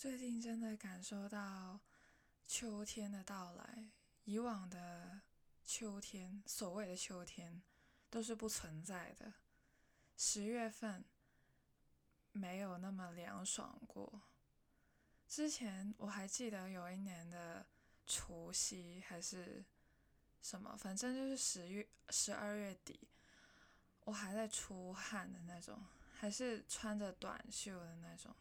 最近真的感受到秋天的到来。以往的秋天，所谓的秋天，都是不存在的。十月份没有那么凉爽过。之前我还记得有一年的除夕还是什么，反正就是十月、十二月底，我还在出汗的那种，还是穿着短袖的那种。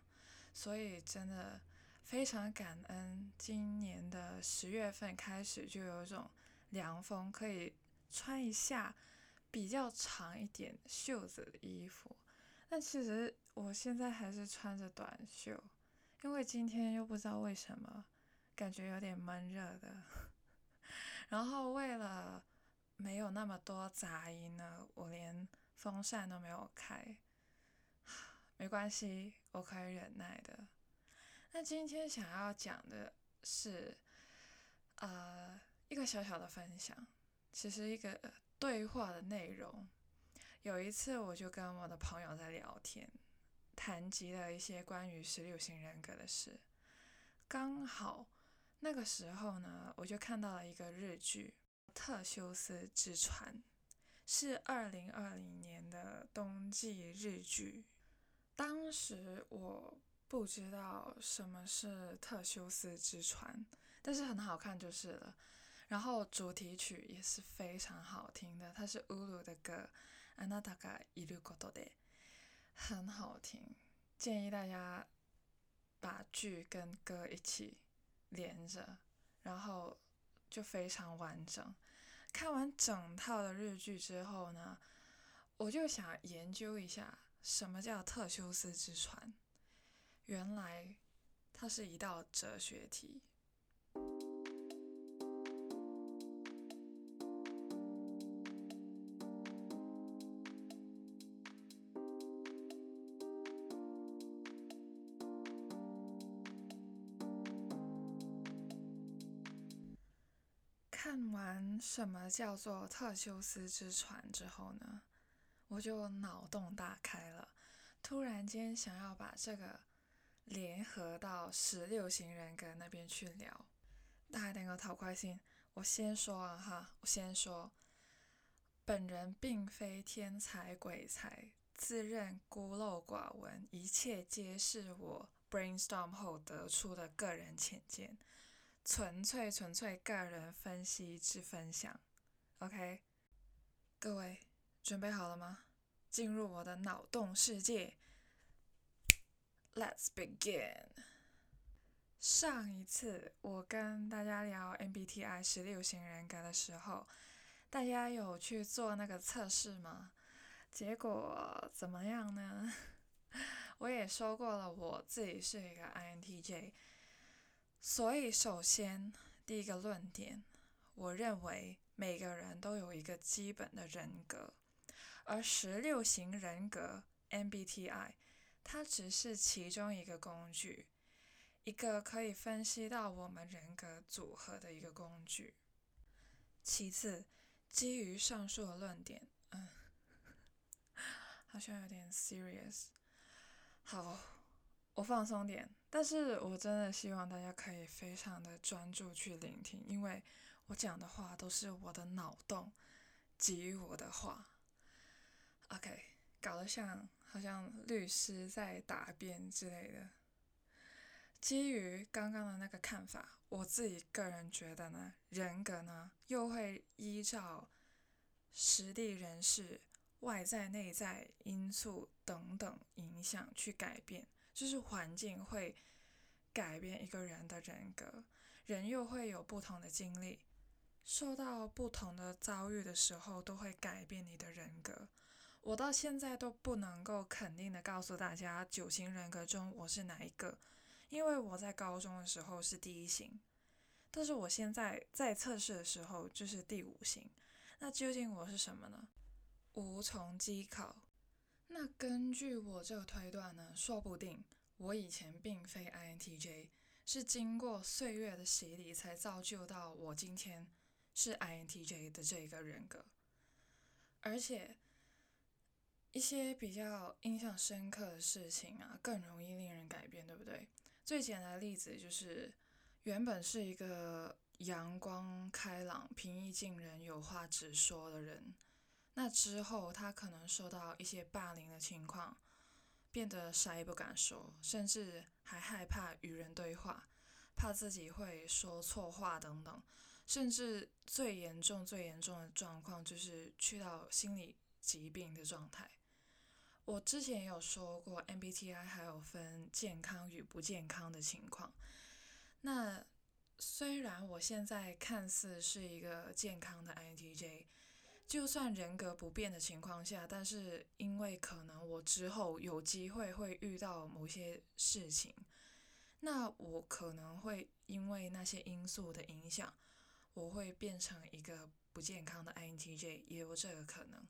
所以真的非常感恩，今年的十月份开始就有一种凉风，可以穿一下比较长一点袖子的衣服。但其实我现在还是穿着短袖，因为今天又不知道为什么感觉有点闷热的。然后为了没有那么多杂音呢，我连风扇都没有开。没关系，我可以忍耐的。那今天想要讲的是，呃，一个小小的分享，其实一个对话的内容。有一次，我就跟我的朋友在聊天，谈及了一些关于十六型人格的事。刚好那个时候呢，我就看到了一个日剧《特修斯之船》，是二零二零年的冬季日剧。当时我不知道什么是特修斯之船，但是很好看就是了。然后主题曲也是非常好听的，它是乌鲁的歌，あなたがいることで，很好听。建议大家把剧跟歌一起连着，然后就非常完整。看完整套的日剧之后呢，我就想研究一下。 什么叫特修斯之船？原来它是一道哲学题。看完什么叫做特修斯之船之后呢？我就脑洞大开了，突然间想要把这个联合到十六型人格那边去聊。大家等个讨快心，我先说啊哈，我先说，本人并非天才鬼才，自认孤陋寡闻，一切皆是我 brainstorm 后得出的个人浅见，纯粹纯粹个人分析之分享。OK，各位。准备好了吗？进入我的脑洞世界。Let's begin。上一次我跟大家聊 MBTI 十六型人格的时候，大家有去做那个测试吗？结果怎么样呢？我也说过了，我自己是一个 INTJ。所以首先第一个论点，我认为每个人都有一个基本的人格。而十六型人格 MBTI，它只是其中一个工具，一个可以分析到我们人格组合的一个工具。其次，基于上述的论点，嗯，好像有点 serious。好，我放松点，但是我真的希望大家可以非常的专注去聆听，因为我讲的话都是我的脑洞给予我的话。OK，搞得像好像律师在答辩之类的。基于刚刚的那个看法，我自己个人觉得呢，人格呢又会依照实地人事、外在内在因素等等影响去改变，就是环境会改变一个人的人格，人又会有不同的经历，受到不同的遭遇的时候，都会改变你的人格。我到现在都不能够肯定的告诉大家九型人格中我是哪一个，因为我在高中的时候是第一型，但是我现在在测试的时候就是第五型，那究竟我是什么呢？无从稽考。那根据我这个推断呢，说不定我以前并非 INTJ，是经过岁月的洗礼才造就到我今天是 INTJ 的这一个人格，而且。一些比较印象深刻的事情啊，更容易令人改变，对不对？最简单的例子就是，原本是一个阳光开朗、平易近人、有话直说的人，那之后他可能受到一些霸凌的情况，变得啥也不敢说，甚至还害怕与人对话，怕自己会说错话等等，甚至最严重、最严重的状况就是去到心理疾病的状态。我之前也有说过，MBTI 还有分健康与不健康的情况。那虽然我现在看似是一个健康的 INTJ，就算人格不变的情况下，但是因为可能我之后有机会会遇到某些事情，那我可能会因为那些因素的影响，我会变成一个不健康的 INTJ，也有这个可能。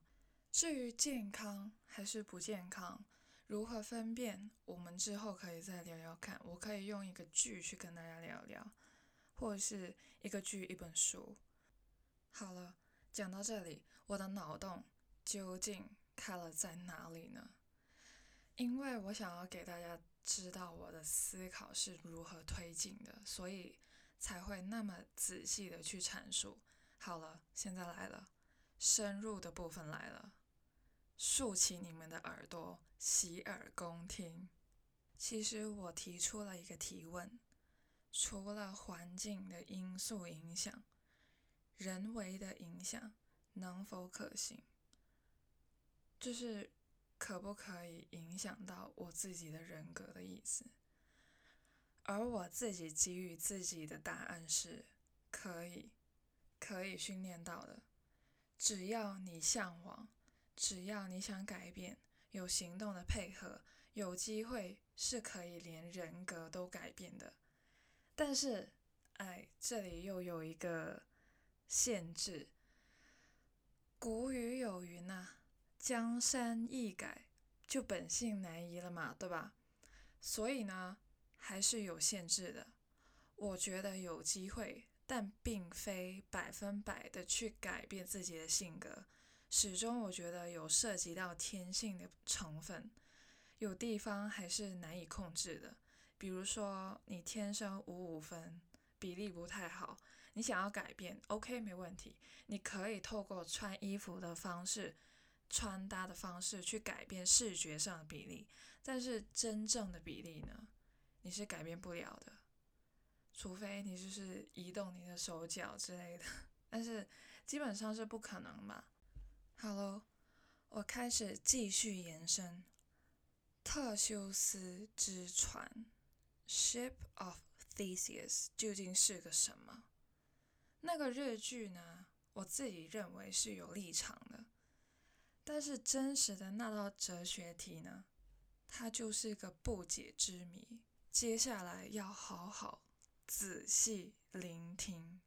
至于健康还是不健康，如何分辨？我们之后可以再聊聊看。我可以用一个剧去跟大家聊聊，或者是一个剧、一本书。好了，讲到这里，我的脑洞究竟开了在哪里呢？因为我想要给大家知道我的思考是如何推进的，所以才会那么仔细的去阐述。好了，现在来了，深入的部分来了。竖起你们的耳朵，洗耳恭听。其实我提出了一个提问：除了环境的因素影响，人为的影响能否可行？就是可不可以影响到我自己的人格的意思？而我自己给予自己的答案是：可以，可以训练到的。只要你向往。只要你想改变，有行动的配合，有机会是可以连人格都改变的。但是，哎，这里又有一个限制。古语有云呐：“江山易改，就本性难移了嘛，对吧？”所以呢，还是有限制的。我觉得有机会，但并非百分百的去改变自己的性格。始终我觉得有涉及到天性的成分，有地方还是难以控制的。比如说你天生五五分，比例不太好，你想要改变，OK 没问题，你可以透过穿衣服的方式、穿搭的方式去改变视觉上的比例。但是真正的比例呢，你是改变不了的，除非你就是移动你的手脚之类的，但是基本上是不可能嘛。好喽，我开始继续延伸。特修斯之船 （Ship of Theseus） 究竟是个什么？那个日剧呢？我自己认为是有立场的，但是真实的那道哲学题呢？它就是个不解之谜。接下来要好好仔细聆听。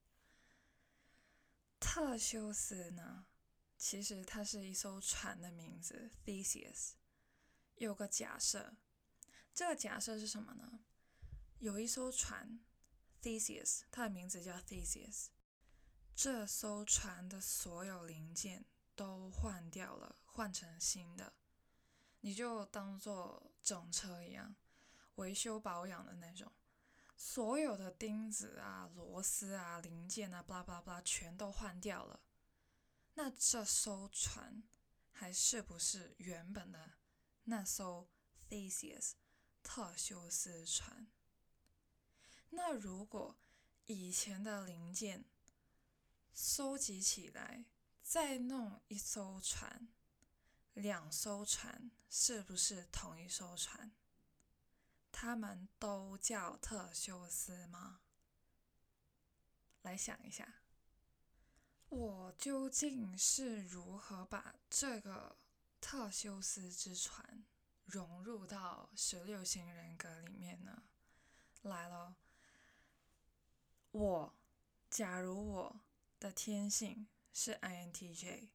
特修斯呢？其实它是一艘船的名字，Theseus。有个假设，这个假设是什么呢？有一艘船，Theseus，它的名字叫 Theseus。这艘船的所有零件都换掉了，换成新的。你就当做整车一样，维修保养的那种，所有的钉子啊、螺丝啊、零件啊，巴拉巴拉巴拉，全都换掉了。那这艘船还是不是原本的那艘 Theseus 特修斯船？那如果以前的零件收集起来，再弄一艘船，两艘船是不是同一艘船？他们都叫特修斯吗？来想一下。我究竟是如何把这个特修斯之船融入到十六型人格里面呢？来了，我，假如我的天性是 INTJ，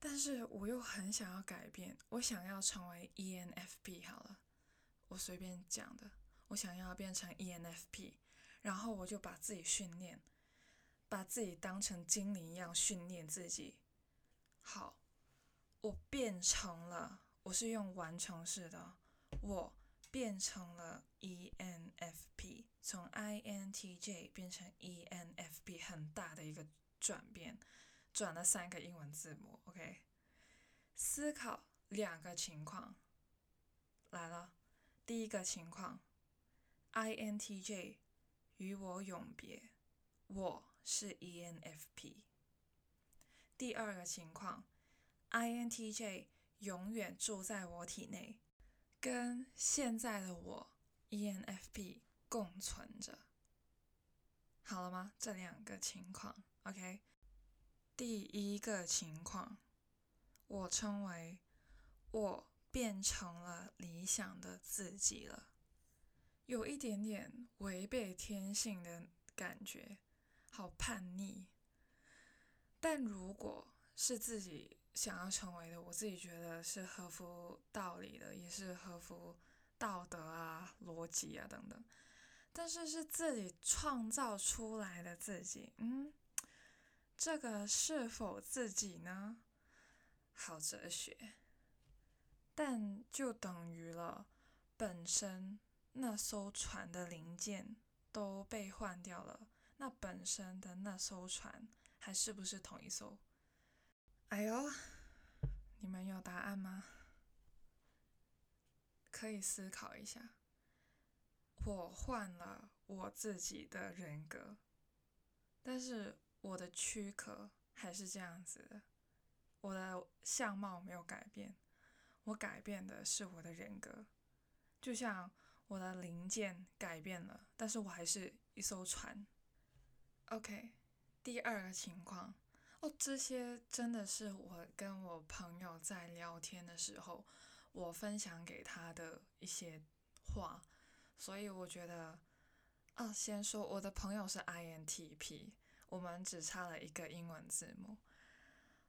但是我又很想要改变，我想要成为 ENFP 好了，我随便讲的，我想要变成 ENFP，然后我就把自己训练。把自己当成精灵一样训练自己。好，我变成了，我是用完成式的，我变成了 ENFP 从。INTJ 变成 ENFP 很大的一个转变，转了三个英文字母。OK，思考两个情况来了，第一个情况，INTJ 与我永别，我是 ENFP。第二个情况，INTJ 永远住在我体内，跟现在的我 ENFP 共存着。好了吗？这两个情况，OK。第一个情况，我称为我变成了理想的自己了，有一点点违背天性的感觉，好叛逆。但如果是自己想要成为的，我自己觉得是合乎道理的，也是合乎道德啊、逻辑啊等等。但是是自己创造出来的自己，嗯，这个是否自己呢？好哲学。但就等于了，本身那艘船的零件都被换掉了，那本身的那艘船。还是不是同一艘？哎呦，你们有答案吗？可以思考一下。我换了我自己的人格，但是我的躯壳还是这样子的，我的相貌没有改变，我改变的是我的人格。就像我的零件改变了，但是我还是一艘船。OK。第二个情况哦，这些真的是我跟我朋友在聊天的时候，我分享给他的一些话，所以我觉得，啊，先说我的朋友是 INTP，我们只差了一个英文字母，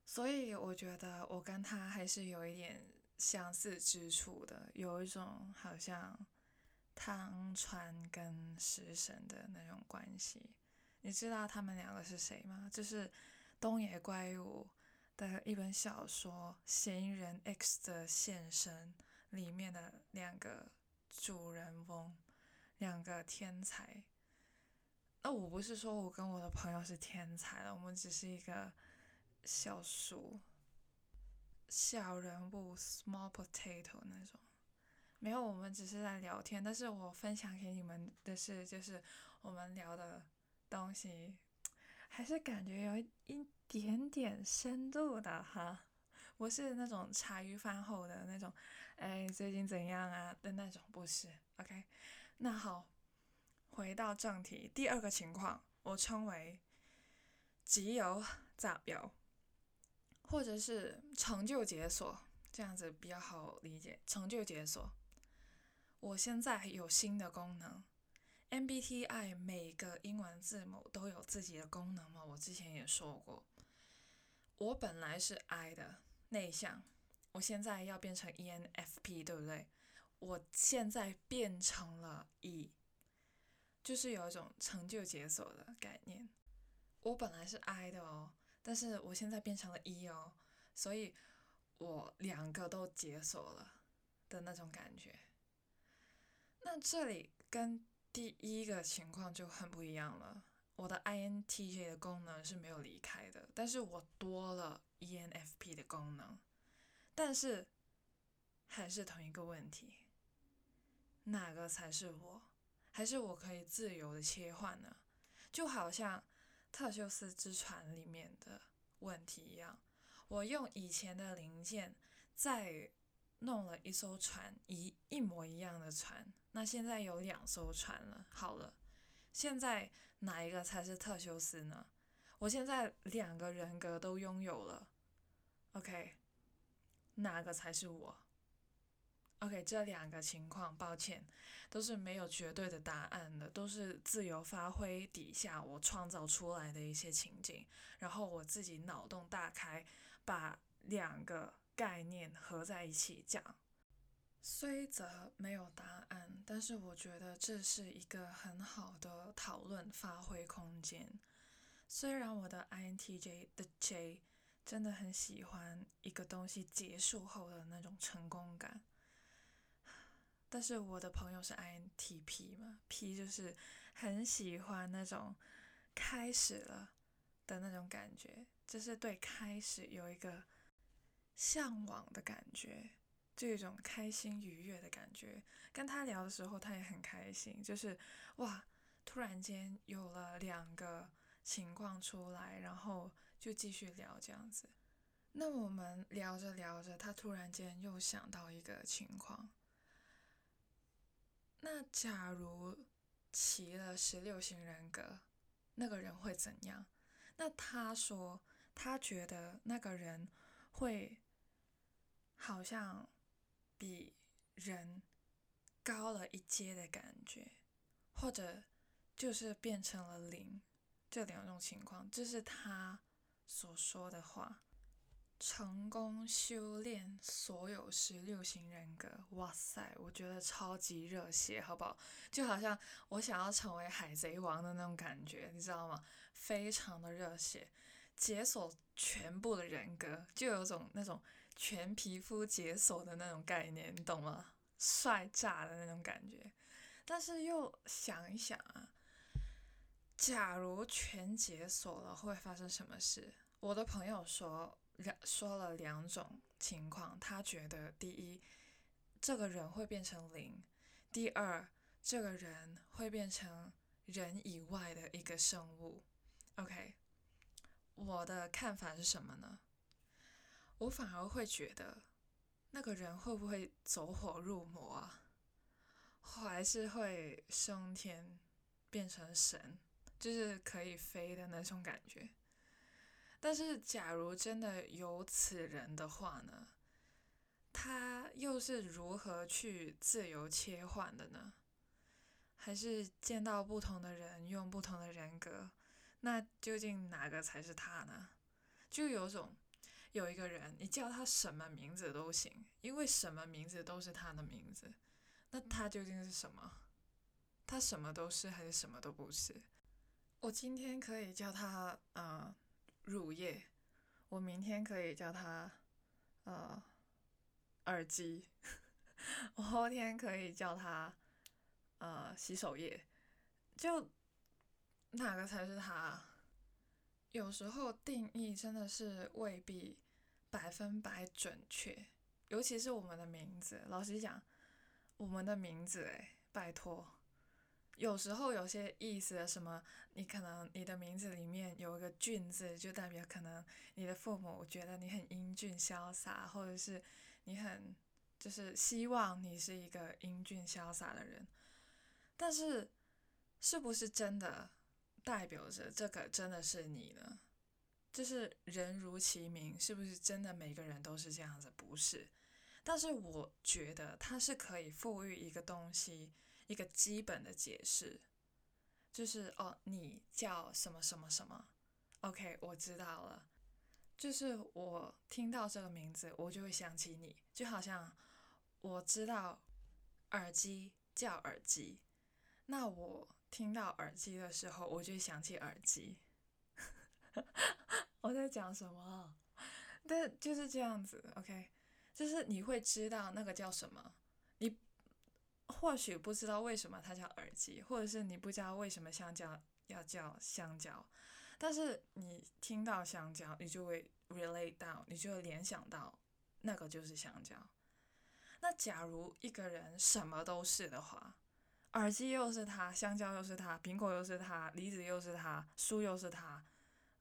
所以我觉得我跟他还是有一点相似之处的，有一种好像汤川跟食神的那种关系。你知道他们两个是谁吗？就是东野圭吾的一本小说《嫌疑人 X 的现身》里面的两个主人翁，两个天才。那我不是说我跟我的朋友是天才了，我们只是一个小鼠、小人物 （small potato） 那种。没有，我们只是在聊天。但是我分享给你们的是，就是我们聊的。东西还是感觉有一点点深度的哈，不是那种茶余饭后的那种，哎，最近怎样啊的那种，不是。OK，那好，回到正题，第二个情况，我称为集邮炸标，或者是成就解锁，这样子比较好理解。成就解锁，我现在有新的功能。MBTI 每个英文字母都有自己的功能嘛？我之前也说过，我本来是 I 的内向，我现在要变成 ENFP，对不对？我现在变成了 E，就是有一种成就解锁的概念。我本来是 I 的哦，但是我现在变成了 E 哦，所以我两个都解锁了的那种感觉。那这里跟第一个情况就很不一样了，我的 INTJ 的功能是没有离开的，但是我多了 ENFP 的功能，但是还是同一个问题，哪个才是我？还是我可以自由的切换呢？就好像特修斯之船里面的问题一样，我用以前的零件在弄了一艘船，一一模一样的船。那现在有两艘船了，好了，现在哪一个才是特修斯呢？我现在两个人格都拥有了，OK，哪个才是我？OK，这两个情况，抱歉，都是没有绝对的答案的，都是自由发挥底下我创造出来的一些情景，然后我自己脑洞大开，把两个概念合在一起讲。虽则没有答案，但是我觉得这是一个很好的讨论发挥空间。虽然我的 INTJ 的 J 真的很喜欢一个东西结束后的那种成功感，但是我的朋友是 INTP 嘛，P 就是很喜欢那种开始了的那种感觉，就是对开始有一个向往的感觉，就一种开心愉悦的感觉。跟他聊的时候，他也很开心，就是哇，突然间有了两个情况出来，然后就继续聊这样子。那我们聊着聊着，他突然间又想到一个情况。那假如齐了十六型人格，那个人会怎样？那他说，他觉得那个人会好像比人高了一阶的感觉，或者就是变成了零，这两种情况，这是他所说的话。成功修炼所有十六型人格，哇塞，我觉得超级热血，好不好？就好像我想要成为海贼王的那种感觉，你知道吗？非常的热血，解锁全部的人格，就有种那种全皮肤解锁的那种概念，你懂吗？帅炸的那种感觉。但是又想一想啊，假如全解锁了，会发生什么事？我的朋友说。两说了两种情况，他觉得第一，这个人会变成零；第二，这个人会变成人以外的一个生物。OK，我的看法是什么呢？我反而会觉得，那个人会不会走火入魔啊？还是会升天变成神，就是可以飞的那种感觉？但是，假如真的有此人的话呢？他又是如何去自由切换的呢？还是见到不同的人用不同的人格？那究竟哪个才是他呢？就有种有一个人，你叫他什么名字都行，因为什么名字都是他的名字。那他究竟是什么？他什么都是还是什么都不是？我今天可以叫他，嗯。乳液，我明天可以叫他，呃，耳机。我后天可以叫他，呃，洗手液。就哪个才是它？有时候定义真的是未必百分百准确，尤其是我们的名字。老实讲，我们的名字，诶，拜托。有时候有些意思，什么你可能你的名字里面有一个“俊”字，就代表可能你的父母觉得你很英俊潇洒，或者是你很就是希望你是一个英俊潇洒的人。但是，是不是真的代表着这个真的是你呢？就是人如其名，是不是真的每个人都是这样子？不是。但是我觉得它是可以赋予一个东西。一个基本的解释，就是哦，你叫什么什么什么？OK，我知道了。就是我听到这个名字，我就会想起你，就好像我知道耳机叫耳机，那我听到耳机的时候，我就想起耳机。我在讲什么？但就是这样子，OK，就是你会知道那个叫什么，你。或许不知道为什么它叫耳机，或者是你不知道为什么香蕉要叫香蕉，但是你听到香蕉，你就会 relate 到，你就会联想到那个就是香蕉。那假如一个人什么都是的话，耳机又是他，香蕉又是他，苹果又是他，梨子又是他，书又是他，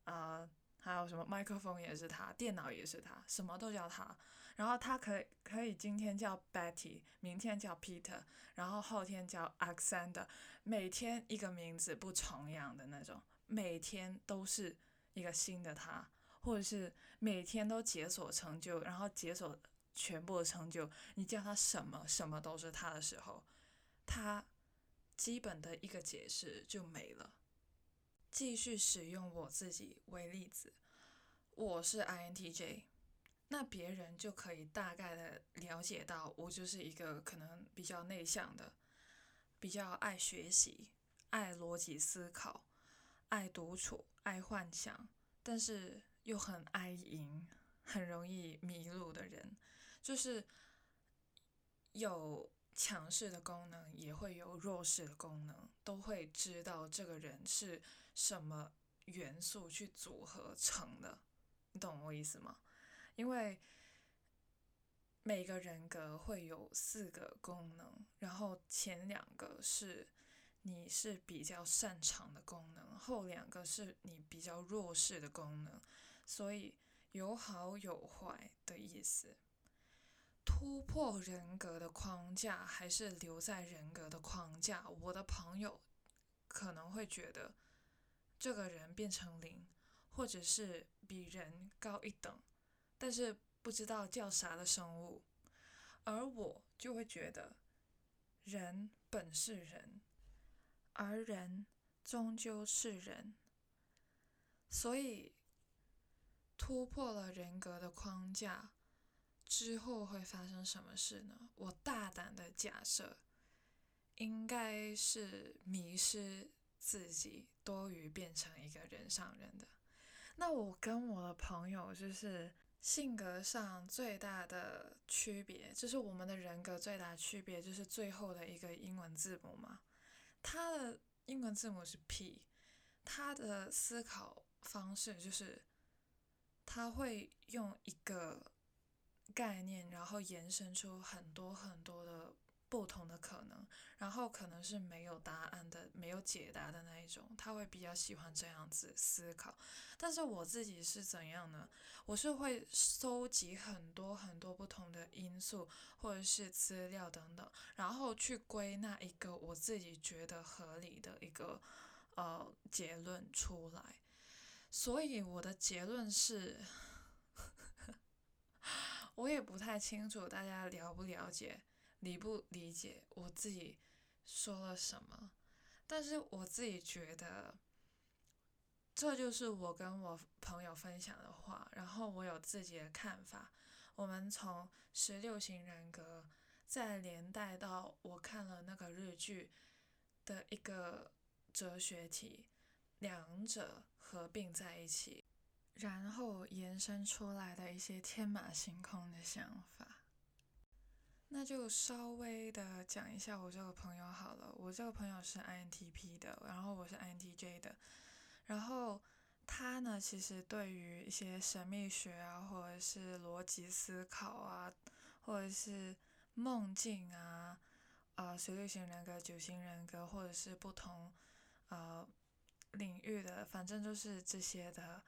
呃，还有什么麦克风也是他，电脑也是他，什么都叫他。然后他可以可以今天叫 Betty，明天叫 Peter，然后后天叫 Alexander，每天一个名字不重样的那种，每天都是一个新的他，或者是每天都解锁成就，然后解锁全部的成就，你叫他什么什么都是他的时候，他基本的一个解释就没了。继续使用我自己为例子，我是 INTJ。那别人就可以大概的了解到，我就是一个可能比较内向的，比较爱学习、爱逻辑思考、爱独处、爱幻想，但是又很爱赢、很容易迷路的人，就是有强势的功能，也会有弱势的功能，都会知道这个人是什么元素去组合成的，你懂我意思吗？因为每个人格会有四个功能，然后前两个是你是比较擅长的功能，后两个是你比较弱势的功能，所以有好有坏的意思。突破人格的框架，还是留在人格的框架？我的朋友可能会觉得这个人变成零，或者是比人高一等，但是不知道叫啥的生物。而我就会觉得人本是人，而人终究是人，所以突破了人格的框架。之后会发生什么事呢？我大胆的假设，应该是迷失自己多于变成一个人上人的。那我跟我的朋友就是性格上最大的区别，就是我们的人格最大区别就是最后的一个英文字母嘛。他的英文字母是 P，他的思考方式就是他会用一个。概念，然后延伸出很多很多的不同的可能，然后可能是没有答案的、没有解答的那一种，他会比较喜欢这样子思考。但是我自己是怎样呢？我是会收集很多很多不同的因素或者是资料等等，然后去归纳一个我自己觉得合理的一个呃结论出来。所以我的结论是。我也不太清楚大家了不了解、理不理解我自己说了什么，但是我自己觉得，这就是我跟我朋友分享的话，然后我有自己的看法。我们从十六型人格，再连带到我看了那个日剧的一个哲学题，两者合并在一起。然后延伸出来的一些天马行空的想法，那就稍微的讲一下我这个朋友好了。我这个朋友是 INTP 的，然后我是 INTJ 的。然后他呢，其实对于一些神秘学啊，或者是逻辑思考啊，或者是梦境啊，啊，十六型人格、九型人格，或者是不同呃领域的，反正就是这些的。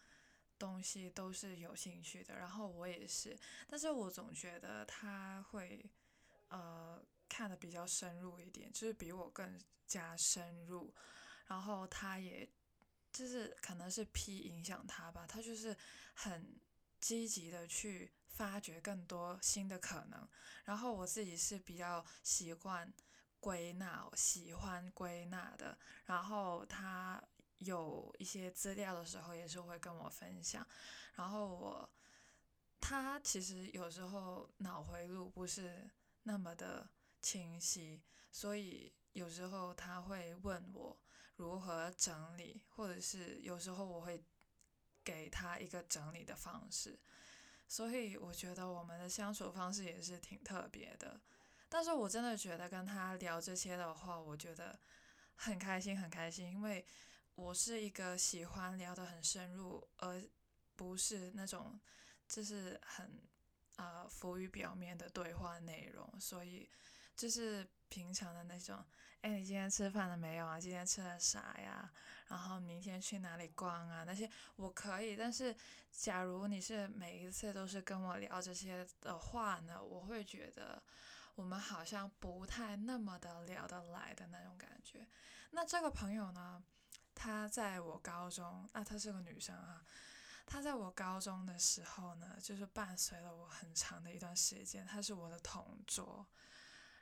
东西都是有兴趣的，然后我也是，但是我总觉得他会，呃，看的比较深入一点，就是比我更加深入，然后他也，就是可能是 P 影响他吧，他就是很积极的去发掘更多新的可能，然后我自己是比较习惯归纳，喜欢归纳的，然后他。有一些资料的时候，也是会跟我分享。然后我，他其实有时候脑回路不是那么的清晰，所以有时候他会问我如何整理，或者是有时候我会给他一个整理的方式。所以我觉得我们的相处方式也是挺特别的。但是我真的觉得跟他聊这些的话，我觉得很开心，很开心，因为。我是一个喜欢聊得很深入，而不是那种就是很啊浮于表面的对话内容，所以就是平常的那种，哎，你今天吃饭了没有啊？今天吃了啥呀？然后明天去哪里逛啊？那些我可以，但是假如你是每一次都是跟我聊这些的话呢，我会觉得我们好像不太那么的聊得来的那种感觉。那这个朋友呢？她在我高中，那她是个女生啊。她在我高中的时候呢，就是伴随了我很长的一段时间。她是我的同桌，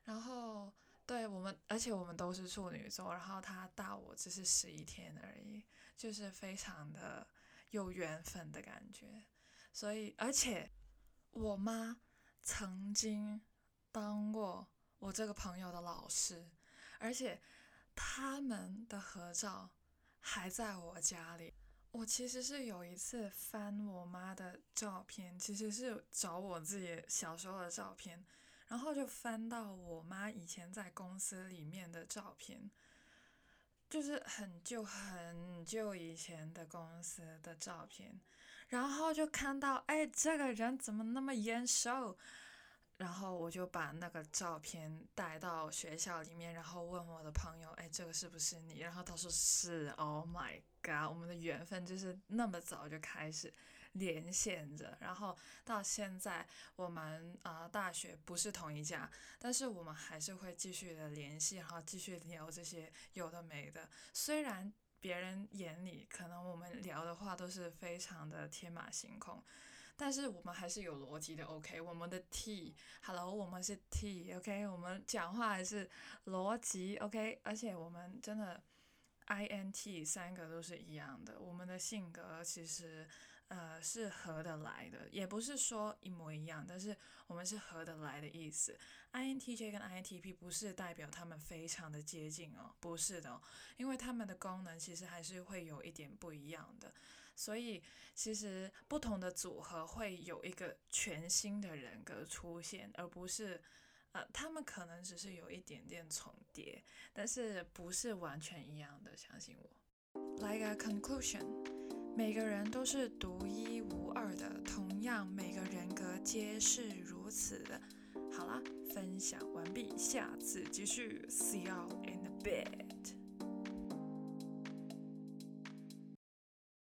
然后对我们，而且我们都是处女座。然后她大我只是十一天而已，就是非常的有缘分的感觉。所以，而且我妈曾经当过我这个朋友的老师，而且他们的合照。还在我家里。我其实是有一次翻我妈的照片，其实是找我自己小时候的照片，然后就翻到我妈以前在公司里面的照片，就是很旧很旧以前的公司的照片，然后就看到，哎，这个人怎么那么眼熟？然后我就把那个照片带到学校里面，然后问我的朋友，哎，这个是不是你？然后他说是，Oh my god，我们的缘分就是那么早就开始连线着，然后到现在我们啊大学不是同一家，但是我们还是会继续的联系，然后继续聊这些有的没的。虽然别人眼里可能我们聊的话都是非常的天马行空。但是我们还是有逻辑的，OK？我们的 T，Hello，我们是 T，OK？我们讲话还是逻辑，OK？而且我们真的 INT 三个都是一样的，我们的性格其实呃是合得来的，也不是说一模一样，但是我们是合得来的意思。INTJ 跟 INTP 不是代表他们非常的接近哦，不是的，因为他们的功能其实还是会有一点不一样的。所以，其实不同的组合会有一个全新的人格出现，而不是，呃，他们可能只是有一点点重叠，但是不是完全一样的。相信我。来个 conclusion，每个人都是独一无二的，同样每个人格皆是如此的。好啦，分享完毕，下次继续，see you in the bed。